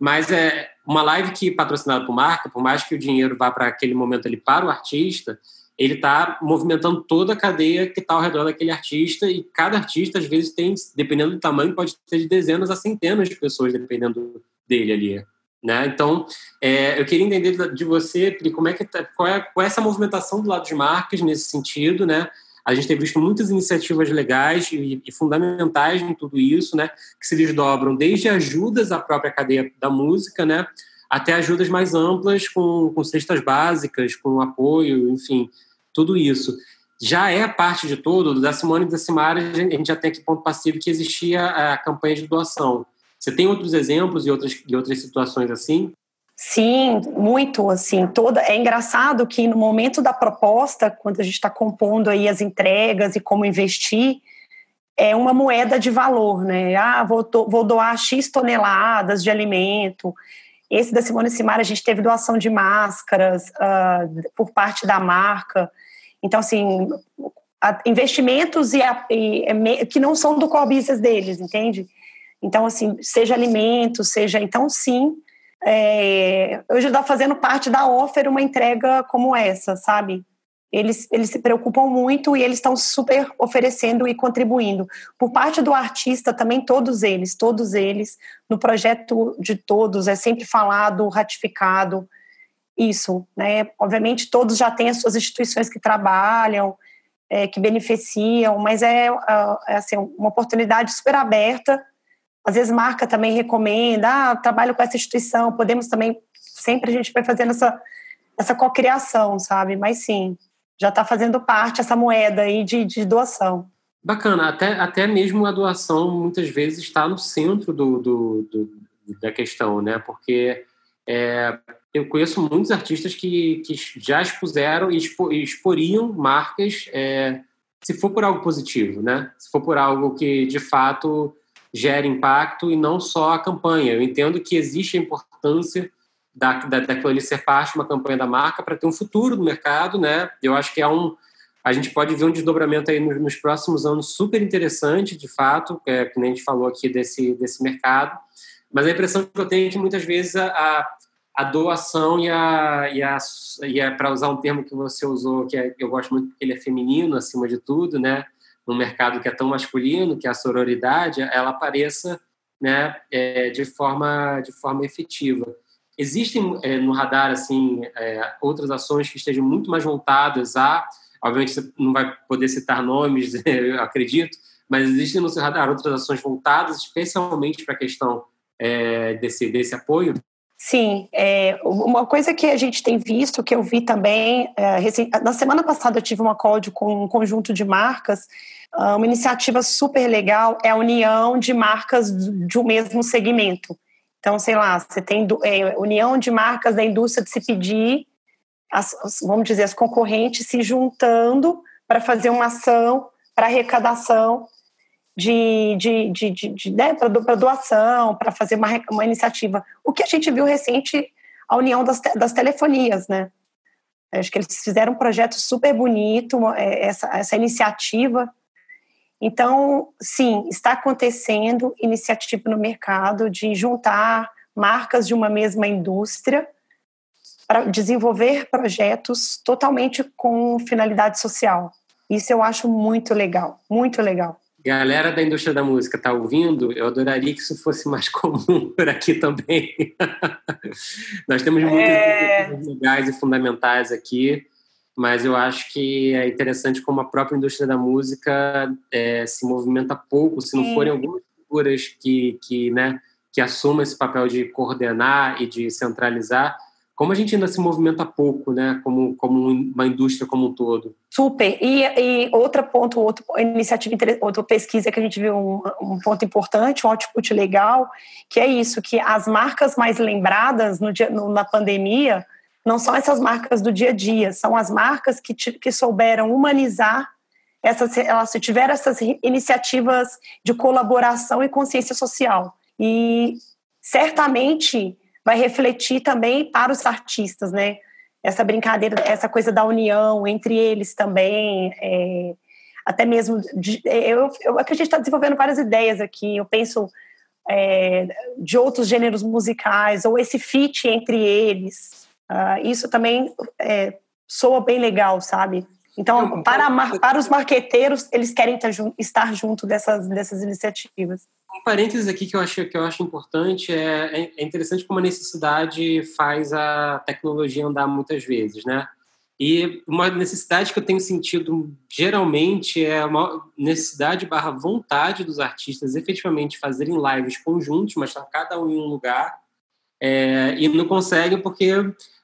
Mas é uma live que patrocinada por marca, por mais que o dinheiro vá para aquele momento ali para o artista, ele está movimentando toda a cadeia que está ao redor daquele artista e cada artista às vezes tem, dependendo do tamanho, pode ter de dezenas a centenas de pessoas dependendo dele ali, né? Então, é, eu queria entender de você, Pri, como é que tá, qual, é, qual é essa movimentação do lado de marcas nesse sentido, né? A gente tem visto muitas iniciativas legais e, e, fundamentais em tudo isso, né? Que se desdobram desde ajudas à própria cadeia da música, né? Até ajudas mais amplas com, com cestas básicas, com apoio, enfim, tudo isso. Já é parte de tudo, da Simone e da Simara, a gente já tem aqui ponto passivo que existia a campanha de doação. Você tem outros exemplos e outras, e outras situações assim? Sim, muito assim. Toda é engraçado que no momento da proposta, quando a gente está compondo aí as entregas e como investir, é uma moeda de valor, né? Ah, vou, vou doar x toneladas de alimento. Esse da Simone Simara a gente teve doação de máscaras uh, por parte da marca. Então, assim, investimentos e, e, que não são do core business deles, entende? Então, assim, seja alimento, seja. Então, sim, é, hoje está fazendo parte da offer uma entrega como essa, sabe? Eles, eles se preocupam muito e eles estão super oferecendo e contribuindo. Por parte do artista também, todos eles, todos eles, no projeto de todos, é sempre falado, ratificado isso, né? Obviamente, todos já têm as suas instituições que trabalham, é, que beneficiam, mas é, é assim, uma oportunidade super aberta às vezes marca também recomenda, ah, trabalho com essa instituição, podemos também, sempre a gente vai fazendo essa, essa cocriação, sabe? Mas sim, já está fazendo parte essa moeda aí de, de doação. Bacana, até, até mesmo a doação muitas vezes está no centro do, do, do, da questão, né? Porque é, eu conheço muitos artistas que, que já expuseram e exporiam marcas é, se for por algo positivo, né? Se for por algo que de fato gera impacto e não só a campanha. Eu entendo que existe a importância da, da, daquilo ali ser parte de uma campanha da marca para ter um futuro no mercado, né? Eu acho que é um a gente pode ver um desdobramento aí nos, nos próximos anos super interessante, de fato, que, é, que nem a gente falou aqui desse, desse mercado. Mas a impressão que eu tenho é que muitas vezes a, a doação e a, e a, e a para usar um termo que você usou, que é, eu gosto muito porque ele é feminino acima de tudo, né? Num mercado que é tão masculino, que é a sororidade, ela apareça né, é, de, forma, de forma efetiva. Existem é, no radar assim é, outras ações que estejam muito mais voltadas a, obviamente você não vai poder citar nomes, eu acredito, mas existem no seu radar outras ações voltadas especialmente para a questão é, desse, desse apoio? Sim, é, uma coisa que a gente tem visto, que eu vi também, é, na semana passada eu tive uma call com um conjunto de marcas, ah, uma iniciativa super legal é a união de marcas de um mesmo segmento. Então, sei lá, você tem é, união de marcas da indústria de se pedir, as, vamos dizer, as concorrentes se juntando para fazer uma ação para arrecadação de, de, de, de, de né, para doação, para fazer uma, uma iniciativa. O que a gente viu recente, a união das, das telefonias, né? Acho que eles fizeram um projeto super bonito, é, essa, essa iniciativa. Então, sim, está acontecendo iniciativa no mercado de juntar marcas de uma mesma indústria para desenvolver projetos totalmente com finalidade social. Isso eu acho muito legal, muito legal galera da indústria da música está ouvindo, eu adoraria que isso fosse mais comum por aqui também. Nós temos muitas é... legais e fundamentais aqui, mas eu acho que é interessante como a própria indústria da música é, se movimenta pouco, se não Sim. forem algumas figuras que, que, né, que assumam esse papel de coordenar e de centralizar, como a gente ainda se movimenta pouco, né, como, como uma indústria como um todo. Super. E, e outro ponto, outra iniciativa, outra pesquisa que a gente viu um, um, ponto importante, um output legal, que é isso, que as marcas mais lembradas no dia, no, na pandemia não são essas marcas do dia a dia, são as marcas que, que souberam humanizar essas, elas tiveram essas iniciativas de colaboração e consciência social. E certamente vai refletir também para os artistas, né? Essa brincadeira, essa coisa da união entre eles também, é, até mesmo de, eu, eu é que a gente está desenvolvendo várias ideias aqui. Eu penso é, de outros gêneros musicais ou esse fit entre eles. Uh, isso também é, soa bem legal, sabe? Então, para, para os marqueteiros, eles querem estar junto dessas, dessas iniciativas. Um parênteses aqui que eu acho, que eu acho importante é, é, é interessante como a necessidade faz a tecnologia andar muitas vezes, né? E uma necessidade que eu tenho sentido geralmente é uma necessidade barra vontade dos artistas efetivamente fazerem lives conjuntos, mas estar cada um em um lugar, é, e não conseguem porque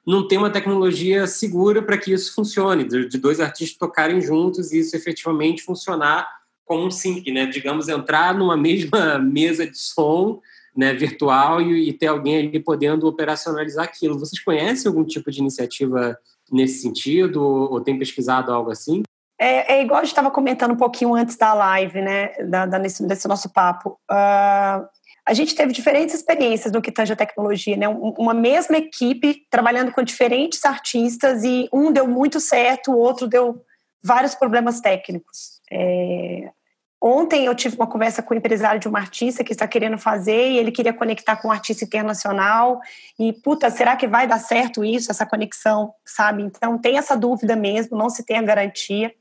não tem uma tecnologia segura para que isso funcione, de dois artistas tocarem juntos e isso efetivamente funcionar como um sync, né? Digamos, entrar numa mesma mesa de som né, virtual e, e ter alguém ali podendo operacionalizar aquilo. Vocês conhecem algum tipo de iniciativa nesse sentido ou, ou pesquisado algo assim? É, é, igual a gente estava comentando um pouquinho antes da live, né, da, da nesse, desse nosso papo. Uh, a gente teve diferentes experiências no que tange a tecnologia, né? Uma mesma equipe trabalhando com diferentes artistas e um deu muito certo, o outro deu vários problemas técnicos. É... Ontem eu tive uma conversa com o um empresário de uma artista que está querendo fazer e ele queria conectar com um artista internacional e, puta, será que vai dar certo isso, essa conexão, sabe? Então tem essa dúvida mesmo, não se tem a garantia.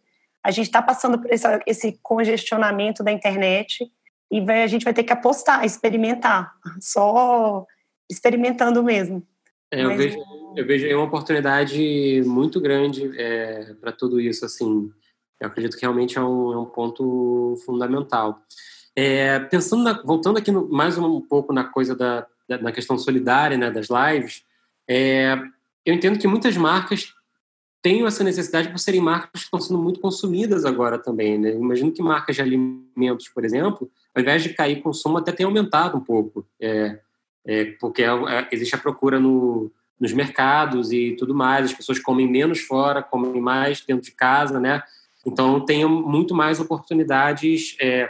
A gente está passando por esse, esse congestionamento da internet e vai, a gente vai ter que apostar, experimentar, só experimentando mesmo. É, eu, vejo, eu vejo aí uma oportunidade muito grande é, para tudo isso, assim, eu acredito que realmente é um, é um ponto fundamental. É, pensando na, voltando aqui no, mais um, pouco na coisa da, da na questão solidária, né, das lives, é, eu entendo que muitas marcas tenho essa necessidade por serem marcas que estão sendo muito consumidas agora também. Né? Imagino que marcas de alimentos, por exemplo, ao invés de cair consumo, até tem aumentado um pouco, é, é, porque é, é, existe a procura no, nos mercados e tudo mais, as pessoas comem menos fora, comem mais dentro de casa, né? Então, tem muito mais oportunidades, é,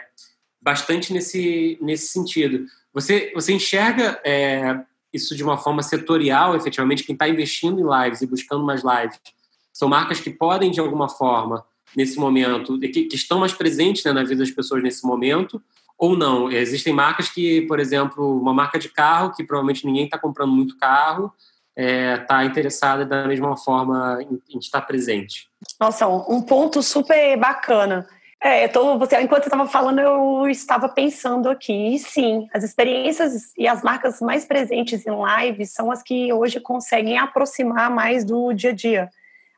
bastante nesse, nesse sentido. Você, você enxerga é, isso de uma forma setorial, efetivamente, quem está investindo em lives e buscando mais lives, são marcas que podem, de alguma forma, nesse momento, que, que estão mais presentes né, na vida das pessoas nesse momento, ou não. Existem marcas que, por exemplo, uma marca de carro, que provavelmente ninguém está comprando muito carro, está é, tá interessada da mesma forma em, estar presente. Nossa, um ponto super bacana. É, tô, você, enquanto você estava falando, eu estava pensando aqui. E sim, as experiências e as marcas mais presentes em live são as que hoje conseguem aproximar mais do dia a dia.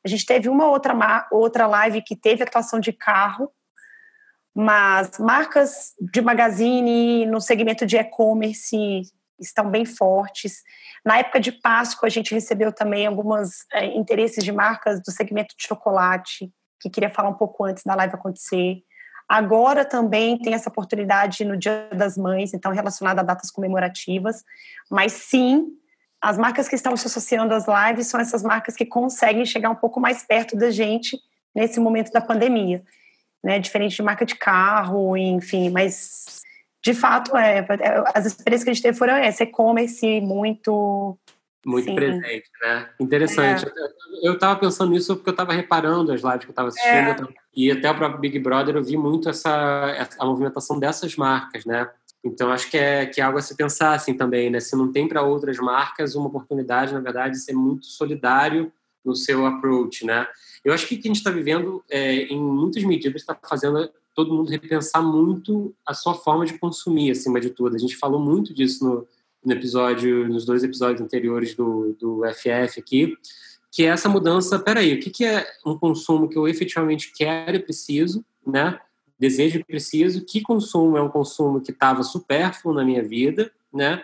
A gente teve uma outra, outra live que teve atuação de carro, mas marcas de magazine no segmento de e-commerce estão bem fortes. Na época de Páscoa, a gente recebeu também alguns é, interesses de marcas do segmento de chocolate, que queria falar um pouco antes da live acontecer. Agora também tem essa oportunidade no Dia das Mães, então relacionada a datas comemorativas, mas sim, as marcas que estão se associando às lives são essas marcas que conseguem chegar um pouco mais perto da gente nesse momento da pandemia, né? Diferente de marca de carro, enfim, mas de fato é, as experiências que a gente teve foram essa, e-commerce muito muito Sim. presente, né? Interessante. É. Eu estava pensando nisso porque eu estava reparando as lives que eu estava assistindo é. e até o próprio Big Brother eu vi muito essa, essa a movimentação dessas marcas, né? Então, acho que é, que é algo a se pensar assim também, né? Se não tem para outras marcas uma oportunidade, na verdade, de ser muito solidário no seu approach, né? Eu acho que o que a gente está vivendo, é, em muitas medidas, está fazendo todo mundo repensar muito a sua forma de consumir, acima de tudo. A gente falou muito disso no, no episódio, nos dois episódios anteriores do, do FF aqui, que é essa mudança, peraí, o que, que é um consumo que eu efetivamente quero e preciso, né? desejo e preciso, que consumo é um consumo que estava supérfluo na minha vida, né?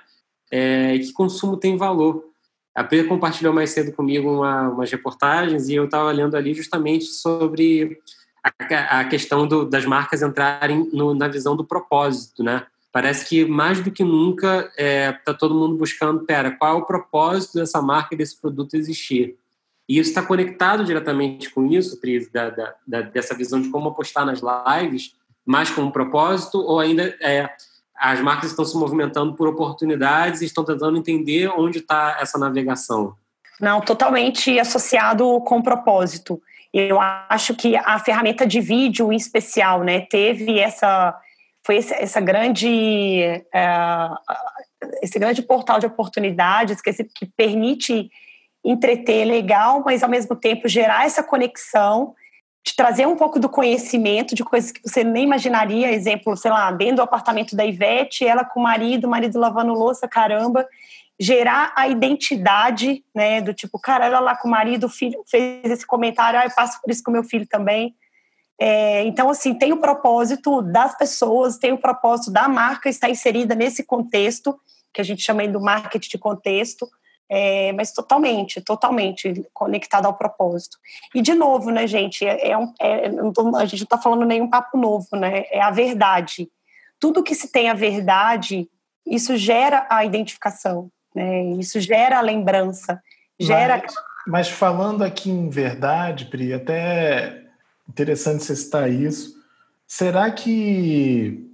É, que consumo tem valor. A Pri compartilhou mais cedo comigo uma, umas reportagens e eu estava lendo ali justamente sobre a, questão do, das marcas entrarem no, na visão do propósito, né? Parece que mais do que nunca está é, tá todo mundo buscando, pera, qual é o propósito dessa marca e desse produto existir? E isso está conectado diretamente com isso, Pri, da, da, da, dessa visão de como apostar nas lives, mais com um propósito, ou ainda é, as marcas estão se movimentando por oportunidades e estão tentando entender onde está essa navegação? Não, totalmente associado com propósito. Eu acho que a ferramenta de vídeo em especial, né, teve essa foi esse, essa grande é, esse grande portal de oportunidades que, que permite entreter legal, mas ao mesmo tempo gerar essa conexão de trazer um pouco do conhecimento de coisas que você nem imaginaria, exemplo, sei lá, dentro do apartamento da Ivete, ela com o marido, o marido lavando louça, caramba, gerar a identidade, né, do tipo, cara, ela lá com o marido, o filho fez esse comentário, ah, eu passo por isso com meu filho também. É, então, assim, tem o propósito das pessoas, tem o propósito da marca estar inserida nesse contexto, que a gente chama do marketing de contexto, é, mas totalmente, totalmente conectado ao propósito. E de novo, né, gente, é, é um, é, tô, a gente não está falando nenhum papo novo, né? É a verdade. Tudo que se tem a verdade, isso gera a identificação, né? Isso gera a lembrança, gera. Mas, mas falando aqui em verdade, Pri, até interessante você citar isso. Será que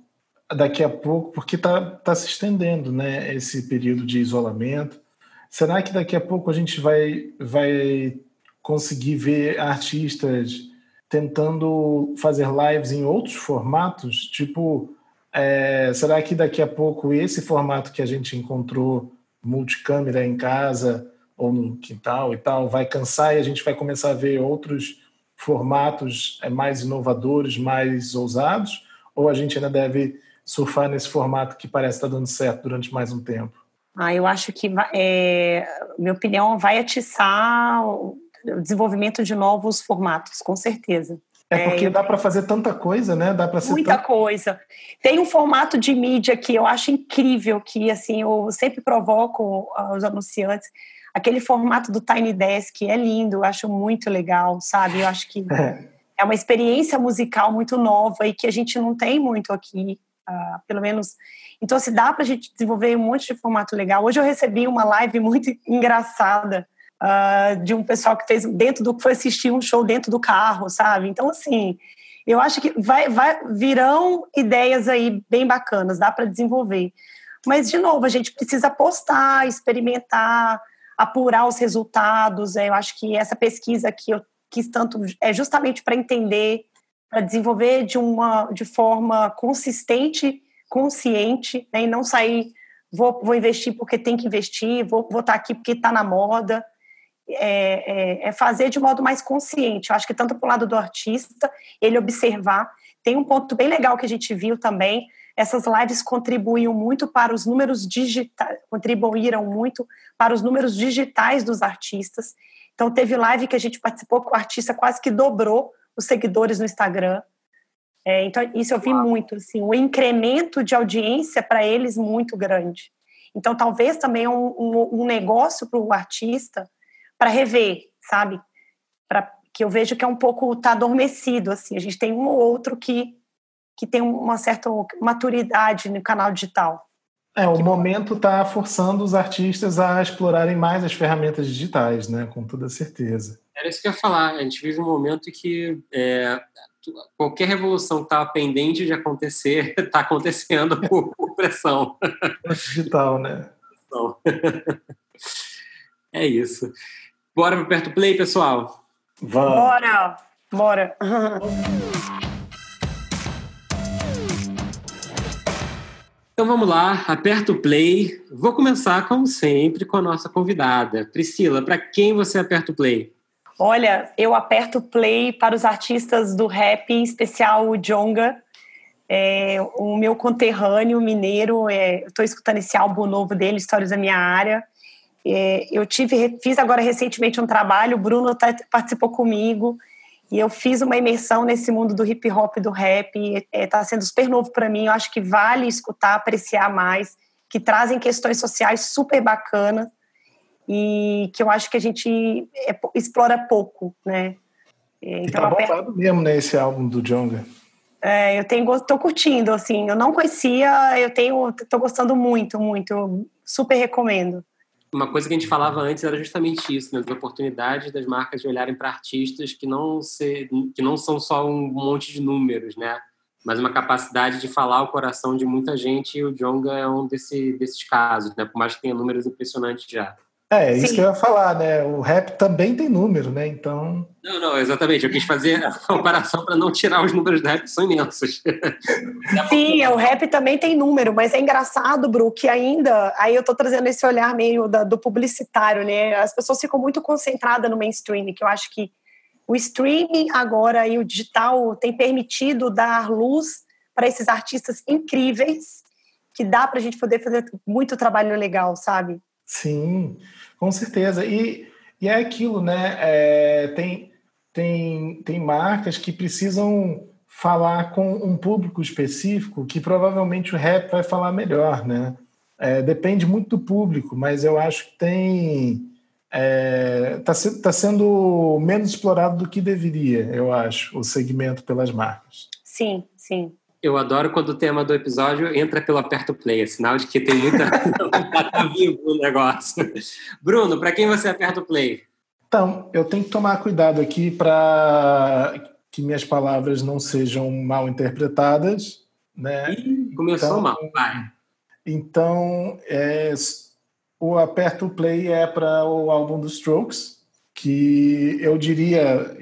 daqui a pouco, porque está tá se estendendo, né, esse período de isolamento? Será que daqui a pouco a gente vai, vai conseguir ver artistas tentando fazer lives em outros formatos? Tipo, é, será que daqui a pouco esse formato que a gente encontrou, multicâmera em casa ou no quintal e tal, vai cansar e a gente vai começar a ver outros formatos é, mais inovadores, mais ousados? Ou a gente ainda deve surfar nesse formato que parece estar dando certo durante mais um tempo? Ah, eu acho que, é, minha opinião, vai atiçar o desenvolvimento de novos formatos, com certeza. É porque é, dá para fazer tanta coisa, né? Dá para muita coisa. Tem um formato de mídia que eu acho incrível, que assim eu sempre provoco os anunciantes. Aquele formato do Tiny Desk é lindo, eu acho muito legal, sabe? Eu acho que é, é uma experiência musical muito nova e que a gente não tem muito aqui, uh, pelo menos então, se dá para a gente desenvolver um monte de formato legal. Hoje eu recebi uma live muito engraçada uh, de um pessoal que fez dentro do foi assistir um show dentro do carro, sabe? Então, assim, eu acho que vai, vai virão ideias aí bem bacanas, dá para desenvolver. Mas, de novo, a gente precisa postar, experimentar, apurar os resultados. Eu acho que essa pesquisa que eu quis tanto é justamente para entender, para desenvolver de uma de forma consistente consciente né, e não sair, vou, vou investir porque tem que investir, vou, vou estar tá aqui porque está na moda. É, é, é, fazer de modo mais consciente. Eu acho que tanto para o lado do artista, ele observar. Tem um ponto bem legal que a gente viu também. Essas lives contribuíam muito para os números digitais, contribuíram muito para os números digitais dos artistas. Então, teve live que a gente participou que o artista quase que dobrou os seguidores no Instagram. É, então, isso eu vi muito, assim, o incremento de audiência para eles muito grande. Então, talvez também um, um, um negócio para o artista para rever, sabe? Pra, que eu vejo que é um pouco tá adormecido, assim. A gente tem um ou outro que, que tem uma certa maturidade no canal digital. É, o momento está forçando os artistas a explorarem mais as ferramentas digitais, né? Com toda certeza. Era isso que eu ia falar. A gente vive um momento que é, qualquer revolução que estava pendente de acontecer está acontecendo por, por pressão. Digital, né? É isso. Bora para Perto Play, pessoal? Vamos. Bora! Bora! Então vamos lá, aperta o play. Vou começar, como sempre, com a nossa convidada. Priscila, para quem você aperta o play? Olha, eu aperto play para os artistas do rap, em especial o Jonga, é, o meu conterrâneo mineiro. É, Estou escutando esse álbum novo dele, Histórias da Minha Área. É, eu tive, fiz agora recentemente um trabalho, o Bruno tá, participou comigo, e eu fiz uma imersão nesse mundo do hip hop e do rap. Está é, sendo super novo para mim. Eu acho que vale escutar, apreciar mais, que trazem questões sociais super bacanas e que eu acho que a gente é, explora pouco, né? Então, e tá bombado mesmo, né, esse álbum do Jonga. É, eu tenho, tô curtindo, assim, eu não conhecia, eu tenho, tô gostando muito, muito, super recomendo. Uma coisa que a gente falava antes era justamente isso, né, das oportunidades das marcas de olharem para artistas que não, se, que não são só um monte de números, né, mas uma capacidade de falar o coração de muita gente e o Jonga é um desse, desses casos, né, por mais que tenha números impressionantes já. É, isso Sim. que eu ia falar, né? O rap também tem número, né? Então. Não, não, exatamente. Eu quis fazer a comparação para não tirar os números do rap, que são imensos. Sim, o rap também tem número, mas é engraçado, Bru, que ainda. Aí eu tô trazendo esse olhar meio da, do publicitário, né? As pessoas ficam muito concentradas no mainstream, que eu acho que o streaming agora e o digital tem permitido dar luz para esses artistas incríveis que dá para a gente poder fazer muito trabalho legal, sabe? Sim, com certeza. E, e é aquilo, né? É, tem, tem, tem marcas que precisam falar com um público específico que provavelmente o rap vai falar melhor, né? É, depende muito do público, mas eu acho que tem está é, tá, tá sendo menos explorado do que deveria, eu acho, o segmento pelas marcas. Sim, sim. Eu adoro quando o tema do episódio entra pelo aperto play, é sinal de que tem muita. tá vivo o negócio. Bruno, para quem você aperta o play? Então, eu tenho que tomar cuidado aqui para que minhas palavras não sejam mal interpretadas. Né? Ih, começou então, mal, vai. Então, é, o aperto play é para o álbum dos Strokes, que eu diria,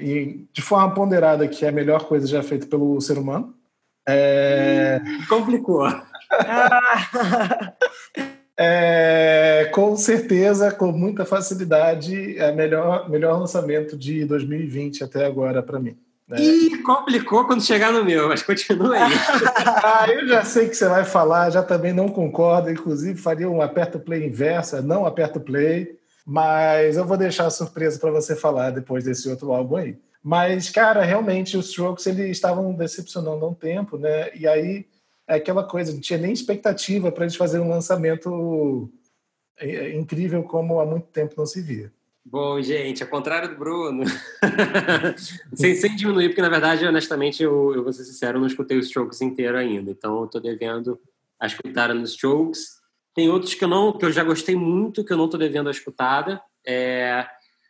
de forma ponderada, que é a melhor coisa já feita pelo ser humano. É... Complicou. É, com certeza, com muita facilidade, é o melhor, melhor lançamento de 2020 até agora para mim. Né? Ih, complicou quando chegar no meu, mas continua aí. ah, eu já sei que você vai falar, já também não concordo, inclusive faria um aperto play inverso, não aperto play, mas eu vou deixar a surpresa para você falar depois desse outro álbum aí. Mas, cara, realmente os Strokes eles estavam decepcionando há um tempo, né? E aí é aquela coisa, não tinha nem expectativa para eles fazerem um lançamento é, é, incrível como há muito tempo não se via. Bom, gente, ao contrário do Bruno, sem, sem diminuir, porque na verdade, honestamente, eu, eu vou ser sincero, eu não escutei os Strokes inteiro ainda, então eu estou devendo a escutar nos Strokes. Tem outros que eu não, que eu já gostei muito, que eu não estou devendo a escutada. É,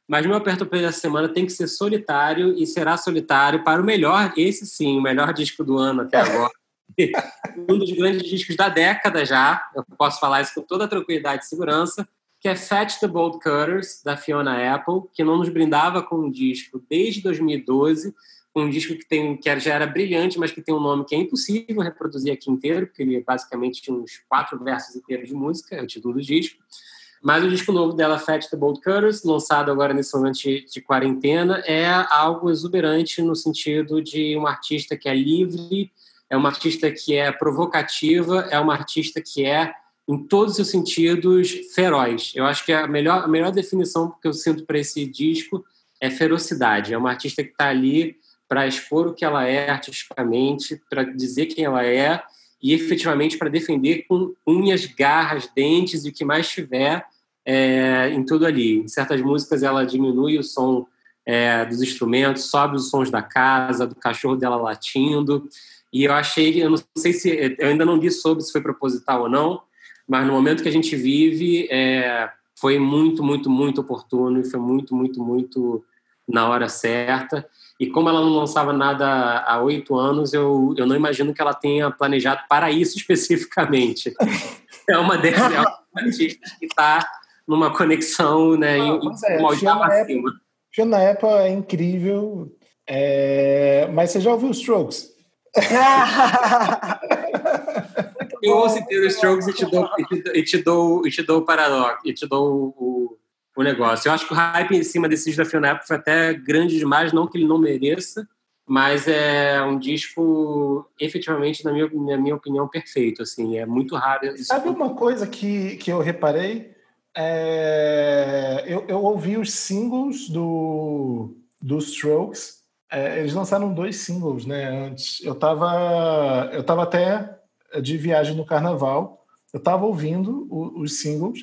mas meu aperto play da semana tem que ser solitário e será solitário para o melhor, esse sim, o melhor disco do ano até agora. um dos grandes discos da década já, eu posso falar isso com toda tranquilidade e segurança, que é Fetch the Bolt Cutters, da Fiona Apple, que não nos brindava com um disco desde 2012, um disco que, tem, que já era brilhante, mas que tem um nome que é impossível reproduzir aqui inteiro, porque ele basicamente tinha uns quatro versos inteiros de música, é o título do disco. Mas o disco novo dela, Fat the Bold Cutters, lançado agora nesse momento de, de, quarentena, é algo exuberante no sentido de uma artista que é livre, é uma artista que é provocativa, é uma artista que é, em todos os sentidos, feroz. Eu acho que a melhor, a melhor definição que eu sinto para esse disco é ferocidade. É uma artista que está ali para expor o que ela é artisticamente, para dizer quem ela é e efetivamente para defender com unhas, garras, dentes e o que mais tiver é, em tudo ali. Em certas músicas ela diminui o som é, dos instrumentos, sobe os sons da casa, do cachorro dela latindo. E eu achei, eu não sei se, eu ainda não li sobre se foi proposital ou não, mas no momento que a gente vive, é, foi muito, muito, muito oportuno e foi muito, muito, muito na hora certa. E como ela não lançava nada há oito anos, eu, eu não imagino que ela tenha planejado para isso especificamente. é uma dessas é artistas que está numa conexão, né, não, em, é, uma oitava acima. Fiona Apple é incrível, é... mas você já ouviu os Strokes? eu ouço inteiro os Strokes e te dou, e te, e te dou, e te dou o paradoxo, e te dou o, o negócio. Eu acho que o hype em cima desse disco da Fiona Apple foi até grande demais, não que ele não mereça, mas é um disco efetivamente, na minha, na minha opinião, perfeito. Assim, é muito raro. Sabe uma coisa que, que eu reparei? É, eu, eu ouvi os singles do, dos Strokes. É, eles lançaram dois singles, né? Antes eu estava eu tava até de viagem no Carnaval. Eu estava ouvindo o, os singles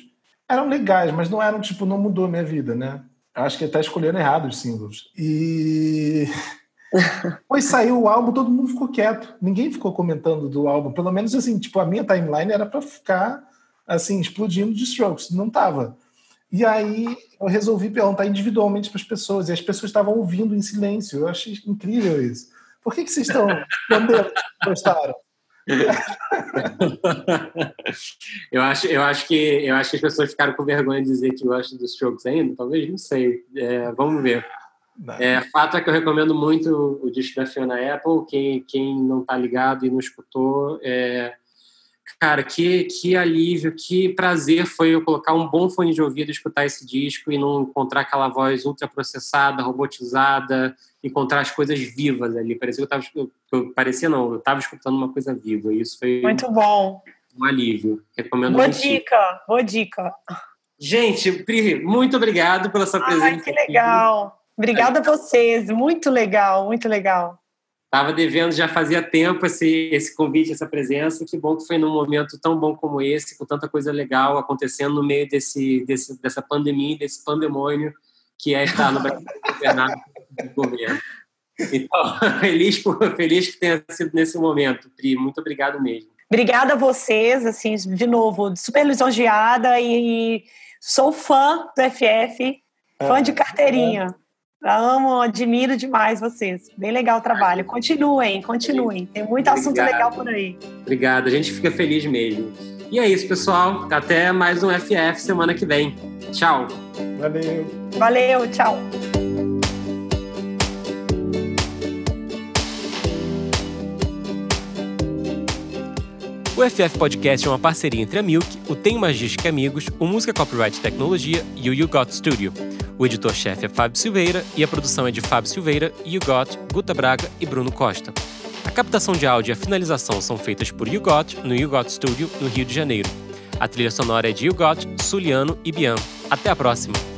eram legais, mas não eram, tipo, não mudou a minha vida, né? Eu acho que ele tá escolhendo errado os símbolos. E. Depois saiu o álbum, todo mundo ficou quieto. Ninguém ficou comentando do álbum. Pelo menos assim, tipo, a minha timeline era para ficar assim, explodindo de strokes. Não tava. E aí eu resolvi perguntar individualmente para as pessoas, e as pessoas estavam ouvindo em silêncio. Eu achei incrível isso. Por que, que vocês estão? Gostaram? eu acho, eu acho que eu acho que as pessoas ficaram com vergonha de dizer que gostam dos Strokes ainda. Talvez, não sei. É, vamos ver. É, fato é que eu recomendo muito o disco da Fiona Apple. Quem, quem não está ligado e não escutou, é, cara, que, que alívio, que prazer foi eu colocar um bom fone de ouvido, escutar esse disco e não encontrar aquela voz ultraprocessada, robotizada, encontrar as coisas vivas ali. Parecia que eu estava, eu, parecia não, eu estava escutando uma coisa viva. E isso foi muito bom, um alívio. Recomendo boa dica, boa dica. Gente, Pri, muito obrigado pela sua presença. Ai, que legal. Aqui. Obrigada a vocês, muito legal, muito legal. Estava devendo já fazia tempo esse, esse convite, essa presença. Que bom que foi num momento tão bom como esse, com tanta coisa legal acontecendo no meio desse, desse dessa pandemia, desse pandemônio que é estar no Brasil governado governo. Então, feliz, por, feliz que tenha sido nesse momento, Pri. Muito obrigado mesmo. Obrigada a vocês, assim, de novo, super lisonjeada e sou fã do FF, fã de carteirinha. Amo, admiro demais vocês. Bem legal o trabalho. Continuem, continuem. Tem muito Obrigado. assunto legal por aí. Obrigado, a gente fica feliz mesmo. E é isso, pessoal. Até mais um FF semana que vem. Tchau. Valeu. Valeu, tchau. O FF Podcast é uma parceria entre a Milk, o Tem Magística Amigos, o Música Copyright Tecnologia e o You Got Studio. O editor-chefe é Fábio Silveira e a produção é de Fábio Silveira, You Got, Guta Braga e Bruno Costa. A captação de áudio e a finalização são feitas por You Got no You Got Studio, no Rio de Janeiro. A trilha sonora é de You Got, Suliano e Bian. Até a próxima!